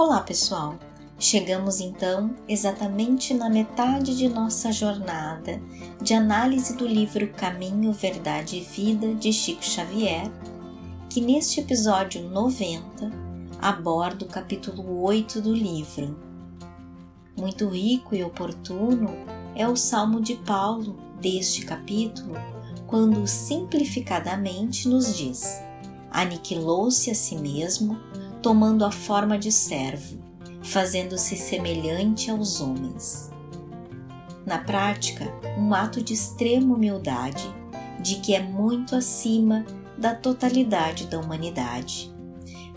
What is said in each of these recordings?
Olá, pessoal! Chegamos então exatamente na metade de nossa jornada de análise do livro Caminho, Verdade e Vida de Chico Xavier, que neste episódio 90 aborda o capítulo 8 do livro. Muito rico e oportuno é o Salmo de Paulo deste capítulo, quando simplificadamente nos diz: Aniquilou-se a si mesmo, tomando a forma de servo fazendo-se semelhante aos homens. Na prática, um ato de extrema humildade, de que é muito acima da totalidade da humanidade,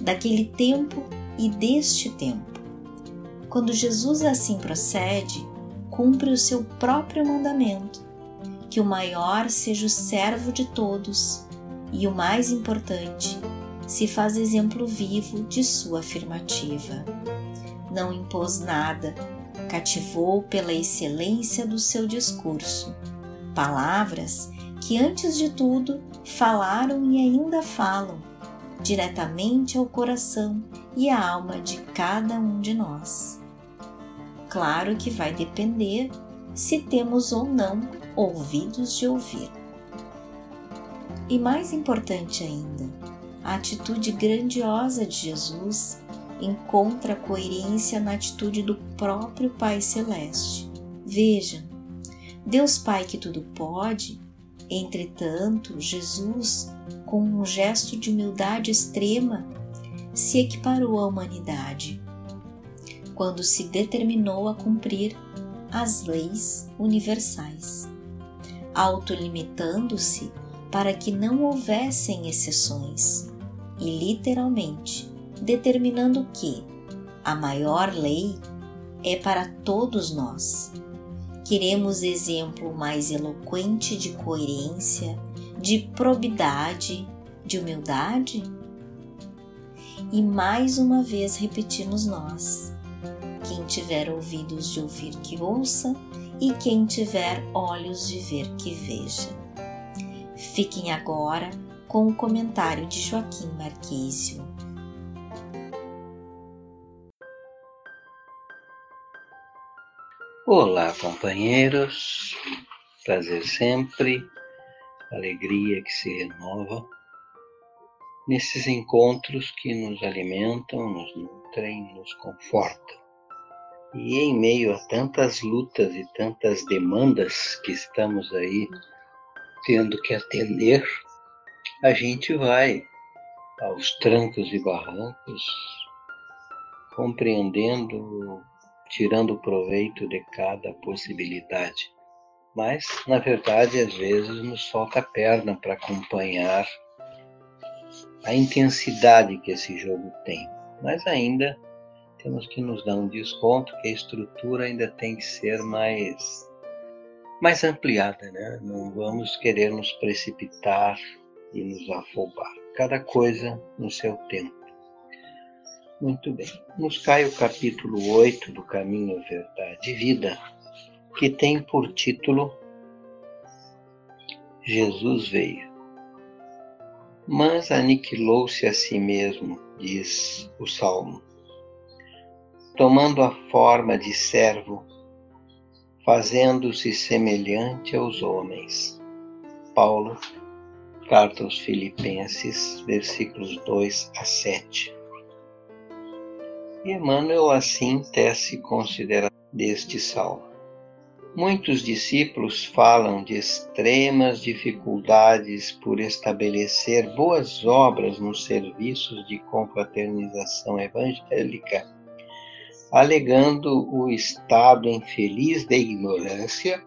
daquele tempo e deste tempo. Quando Jesus assim procede, cumpre o seu próprio mandamento, que o maior seja o servo de todos e o mais importante, se faz exemplo vivo de sua afirmativa não impôs nada, cativou pela excelência do seu discurso, palavras que antes de tudo falaram e ainda falam diretamente ao coração e à alma de cada um de nós. Claro que vai depender se temos ou não ouvidos de ouvir. E mais importante ainda, a atitude grandiosa de Jesus encontra coerência na atitude do próprio Pai Celeste. Veja, Deus Pai que tudo pode, entretanto, Jesus, com um gesto de humildade extrema, se equiparou à humanidade, quando se determinou a cumprir as leis universais, autolimitando-se para que não houvessem exceções e, literalmente, determinando que a maior lei é para todos nós. Queremos exemplo mais eloquente de coerência, de probidade, de humildade? E mais uma vez repetimos nós: quem tiver ouvidos de ouvir, que ouça, e quem tiver olhos de ver, que veja. Fiquem agora com o comentário de Joaquim Marquísio. Olá, companheiros. Prazer sempre, alegria que se renova nesses encontros que nos alimentam, nos nutrem, nos confortam. E em meio a tantas lutas e tantas demandas que estamos aí tendo que atender, a gente vai aos trancos e barrancos, compreendendo tirando proveito de cada possibilidade. Mas, na verdade, às vezes nos falta a perna para acompanhar a intensidade que esse jogo tem. Mas ainda temos que nos dar um desconto que a estrutura ainda tem que ser mais mais ampliada, né? Não vamos querer nos precipitar e nos afobar. Cada coisa no seu tempo. Muito bem. Nos cai o capítulo 8 do Caminho, Verdade e Vida, que tem por título Jesus veio. Mas aniquilou-se a si mesmo, diz o Salmo, tomando a forma de servo, fazendo-se semelhante aos homens. Paulo, carta aos Filipenses, versículos 2 a 7. E Emmanuel assim tece consideração deste salmo. Muitos discípulos falam de extremas dificuldades por estabelecer boas obras nos serviços de confraternização evangélica, alegando o estado infeliz de ignorância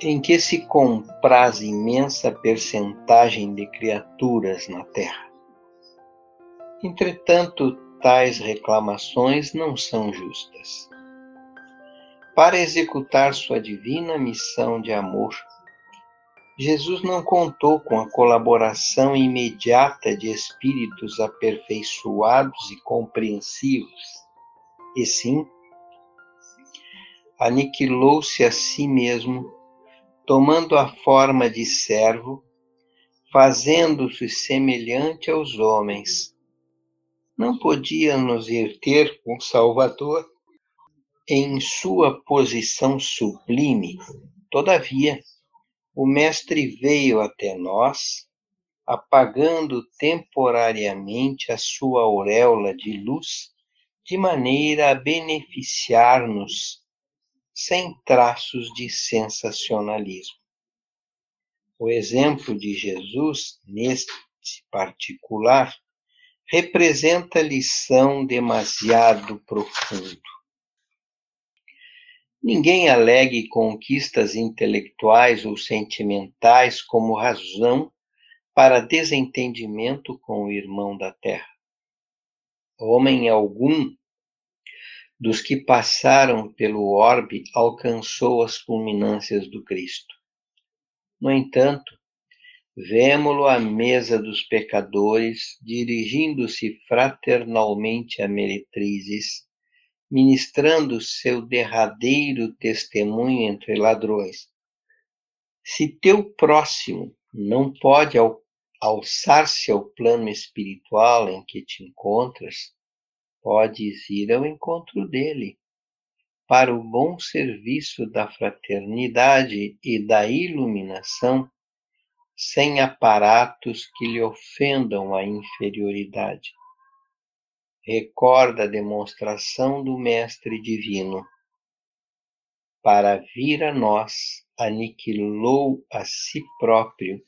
em que se compraz imensa percentagem de criaturas na Terra. Entretanto, tais reclamações não são justas. Para executar sua divina missão de amor, Jesus não contou com a colaboração imediata de espíritos aperfeiçoados e compreensivos, e sim, aniquilou-se a si mesmo, tomando a forma de servo, fazendo-se semelhante aos homens não podíamos ir ter um Salvador em sua posição sublime. Todavia, o Mestre veio até nós, apagando temporariamente a sua auréola de luz, de maneira a beneficiar-nos sem traços de sensacionalismo. O exemplo de Jesus, neste particular, representa lição demasiado profundo. Ninguém alegue conquistas intelectuais ou sentimentais como razão para desentendimento com o irmão da terra. Homem algum dos que passaram pelo orbe alcançou as culminâncias do Cristo. No entanto, vemo-lo à mesa dos pecadores, dirigindo-se fraternalmente a meretrizes, ministrando seu derradeiro testemunho entre ladrões. Se teu próximo não pode alçar-se ao plano espiritual em que te encontras, podes ir ao encontro dele, para o bom serviço da fraternidade e da iluminação, sem aparatos que lhe ofendam a inferioridade. Recorda a demonstração do Mestre Divino. Para vir a nós, aniquilou a si próprio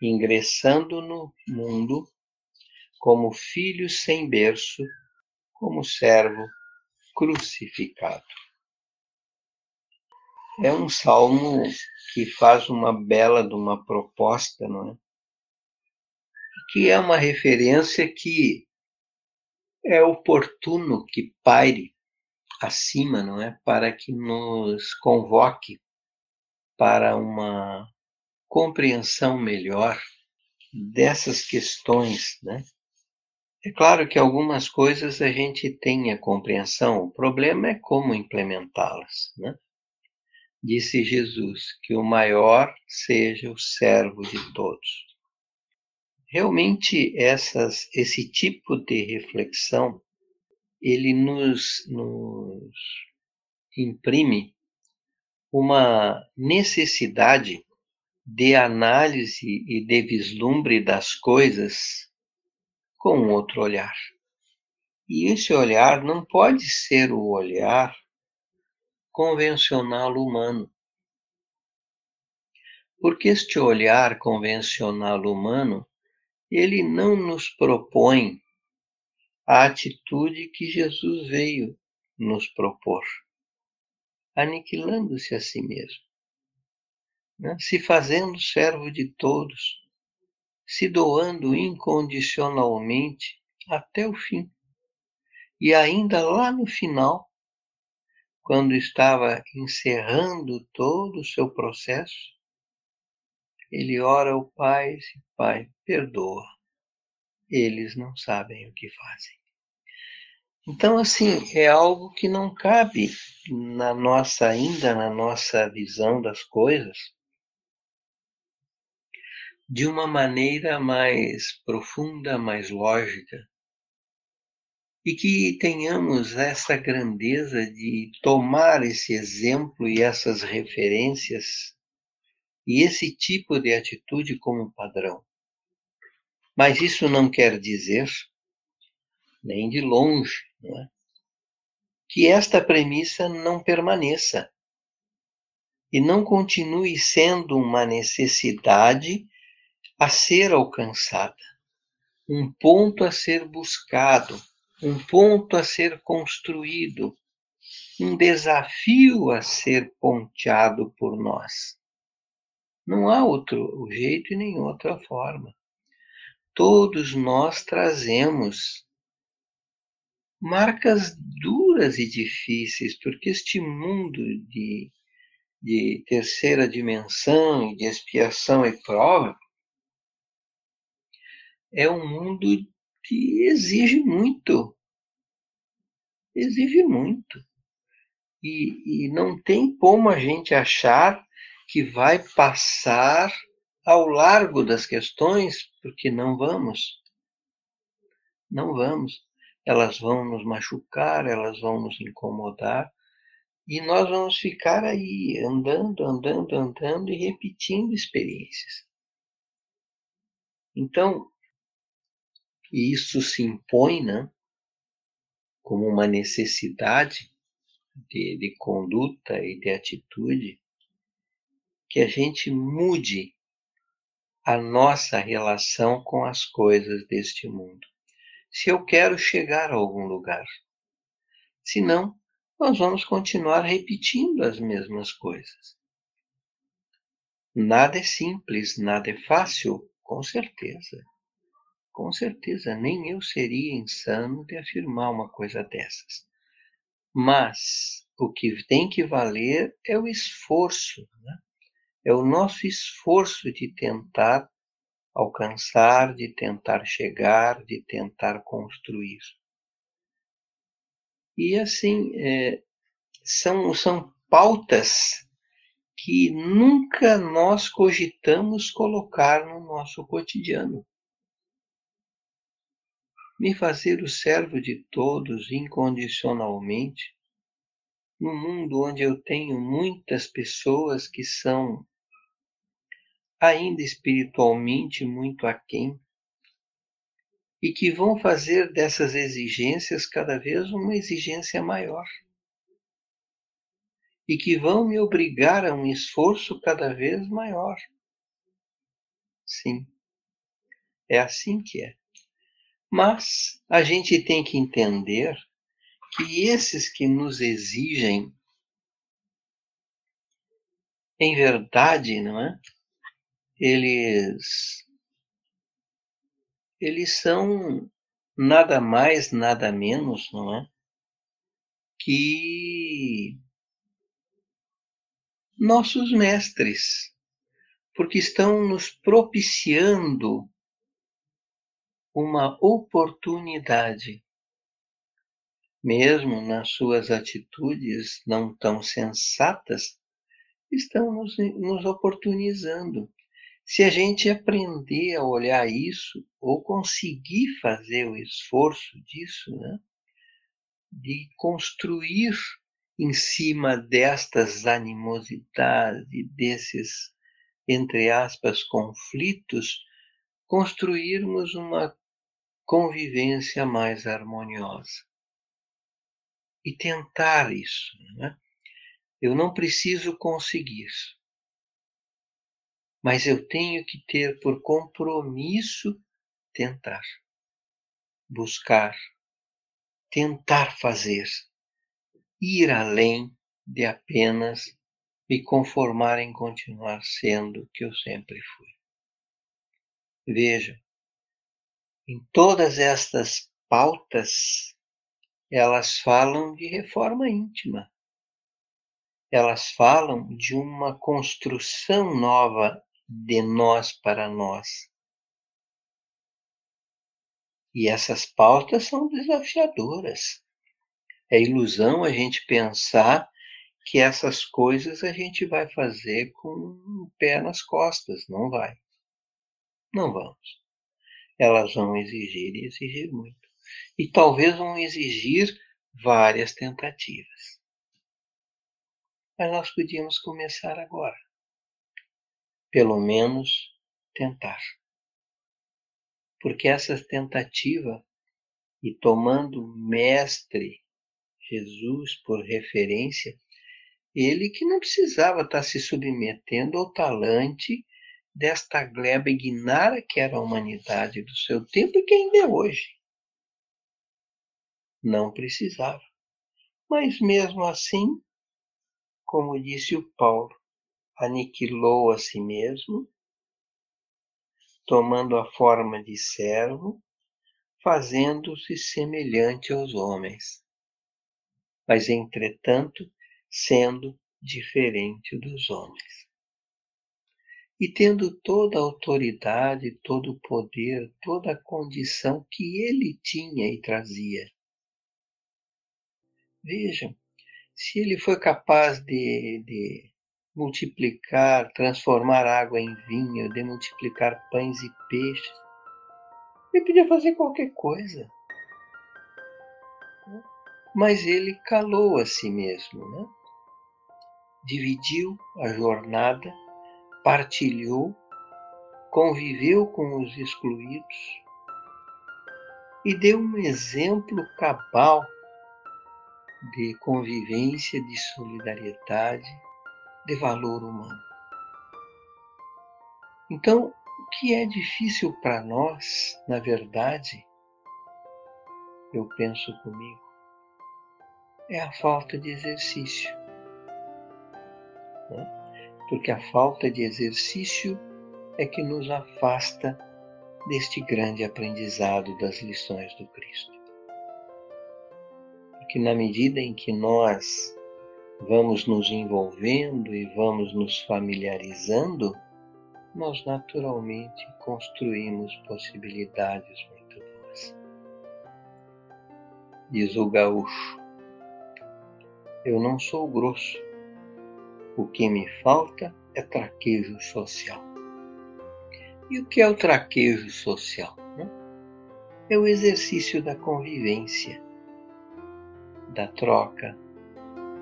ingressando no mundo como filho sem berço, como servo crucificado. É um salmo que faz uma bela de uma proposta, não é? Que é uma referência que é oportuno que paire acima, não é? Para que nos convoque para uma compreensão melhor dessas questões, né? É claro que algumas coisas a gente tem a compreensão, o problema é como implementá-las, né? Disse Jesus que o maior seja o servo de todos. Realmente essas, esse tipo de reflexão ele nos, nos imprime uma necessidade de análise e de vislumbre das coisas com outro olhar. E esse olhar não pode ser o olhar convencional humano. Porque este olhar convencional humano, ele não nos propõe a atitude que Jesus veio nos propor, aniquilando-se a si mesmo né? se fazendo servo de todos, se doando incondicionalmente até o fim. E ainda lá no final, quando estava encerrando todo o seu processo, ele ora ao Pai e diz: Pai, perdoa, eles não sabem o que fazem. Então, assim, é algo que não cabe na nossa, ainda na nossa visão das coisas, de uma maneira mais profunda, mais lógica, e que tenhamos essa grandeza de tomar esse exemplo e essas referências e esse tipo de atitude como padrão. Mas isso não quer dizer, nem de longe, é? que esta premissa não permaneça e não continue sendo uma necessidade a ser alcançada, um ponto a ser buscado, um ponto a ser construído, um desafio a ser ponteado por nós. Não há outro jeito e nem outra forma. Todos nós trazemos marcas duras e difíceis, porque este mundo de, de terceira dimensão, de expiação e prova, é um mundo que exige muito. Exige muito. E, e não tem como a gente achar que vai passar ao largo das questões, porque não vamos. Não vamos. elas vão nos machucar, elas vão nos incomodar, e nós vamos ficar aí andando, andando, andando e repetindo experiências. Então, isso se impõe, né, como uma necessidade de, de conduta e de atitude, que a gente mude a nossa relação com as coisas deste mundo. Se eu quero chegar a algum lugar. Se não, nós vamos continuar repetindo as mesmas coisas. Nada é simples, nada é fácil, com certeza. Com certeza, nem eu seria insano de afirmar uma coisa dessas. Mas o que tem que valer é o esforço, né? é o nosso esforço de tentar alcançar, de tentar chegar, de tentar construir. E assim, é, são, são pautas que nunca nós cogitamos colocar no nosso cotidiano. Me fazer o servo de todos incondicionalmente, no mundo onde eu tenho muitas pessoas que são ainda espiritualmente muito aquém, e que vão fazer dessas exigências cada vez uma exigência maior. E que vão me obrigar a um esforço cada vez maior. Sim, é assim que é. Mas a gente tem que entender que esses que nos exigem, em verdade, não é? eles eles são nada mais, nada menos, não é? Que nossos mestres, porque estão nos propiciando uma oportunidade, mesmo nas suas atitudes não tão sensatas, estão nos, nos oportunizando. Se a gente aprender a olhar isso, ou conseguir fazer o esforço disso, né, de construir em cima destas animosidades, desses, entre aspas, conflitos, construirmos uma convivência mais harmoniosa. E tentar isso. Né? Eu não preciso conseguir, mas eu tenho que ter por compromisso tentar, buscar, tentar fazer, ir além de apenas me conformar em continuar sendo o que eu sempre fui. Veja, em todas estas pautas, elas falam de reforma íntima. Elas falam de uma construção nova de nós para nós. E essas pautas são desafiadoras. É ilusão a gente pensar que essas coisas a gente vai fazer com o pé nas costas. Não vai. Não vamos. Elas vão exigir e exigir muito. E talvez vão exigir várias tentativas. Mas nós podíamos começar agora pelo menos tentar. Porque essa tentativa, e tomando Mestre Jesus por referência, ele que não precisava estar se submetendo ao talante desta gleba ignara que era a humanidade do seu tempo e que ainda é hoje. Não precisava. Mas mesmo assim, como disse o Paulo, aniquilou a si mesmo, tomando a forma de servo, fazendo-se semelhante aos homens, mas entretanto sendo diferente dos homens. E tendo toda a autoridade, todo o poder, toda a condição que ele tinha e trazia. Vejam, se ele foi capaz de, de multiplicar, transformar água em vinho, de multiplicar pães e peixes. Ele podia fazer qualquer coisa. mas ele calou a si mesmo, né? dividiu a jornada, partilhou, conviveu com os excluídos e deu um exemplo cabal de convivência, de solidariedade, de valor humano. Então, o que é difícil para nós, na verdade, eu penso comigo, é a falta de exercício. Né? Porque a falta de exercício é que nos afasta deste grande aprendizado das lições do Cristo. Porque na medida em que nós vamos nos envolvendo e vamos nos familiarizando, nós naturalmente construímos possibilidades muito boas. Diz o gaúcho: Eu não sou grosso, o que me falta é traquejo social. E o que é o traquejo social? Né? É o exercício da convivência, da troca,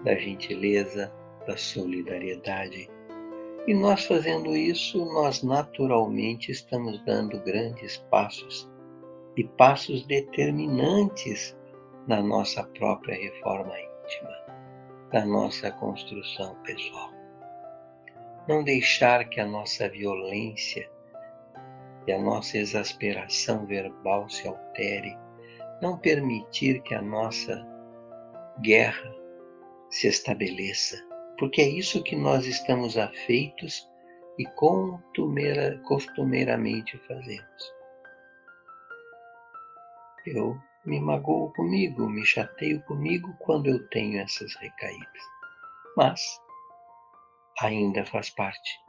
da gentileza, da solidariedade. E nós fazendo isso, nós naturalmente estamos dando grandes passos e passos determinantes na nossa própria reforma íntima, na nossa construção pessoal. Não deixar que a nossa violência e a nossa exasperação verbal se altere, não permitir que a nossa guerra se estabeleça, porque é isso que nós estamos afeitos e costumeiramente fazemos. Eu me magoo comigo, me chateio comigo quando eu tenho essas recaídas, mas ainda faz parte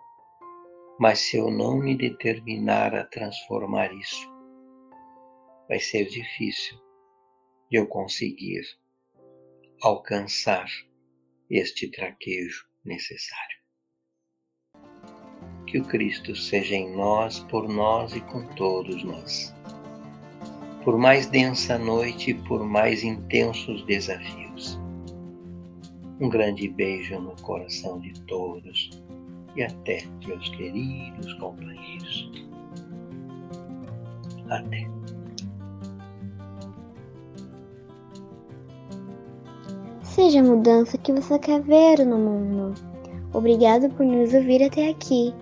mas se eu não me determinar a transformar isso, vai ser difícil de eu conseguir alcançar este traquejo necessário. Que o Cristo seja em nós, por nós e com todos nós. Por mais densa a noite por mais intensos desafios. Um grande beijo no coração de todos e até, meus queridos companheiros. Até. Seja a mudança que você quer ver no mundo. Obrigado por nos ouvir até aqui.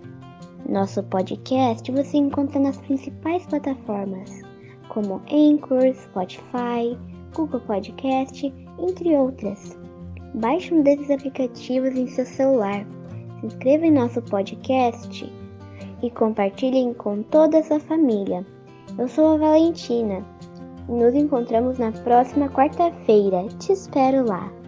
Nosso podcast você encontra nas principais plataformas, como Anchor, Spotify, Google Podcast, entre outras. Baixe um desses aplicativos em seu celular se inscreva em nosso podcast e compartilhem com toda a sua família. Eu sou a Valentina e nos encontramos na próxima quarta-feira. Te espero lá!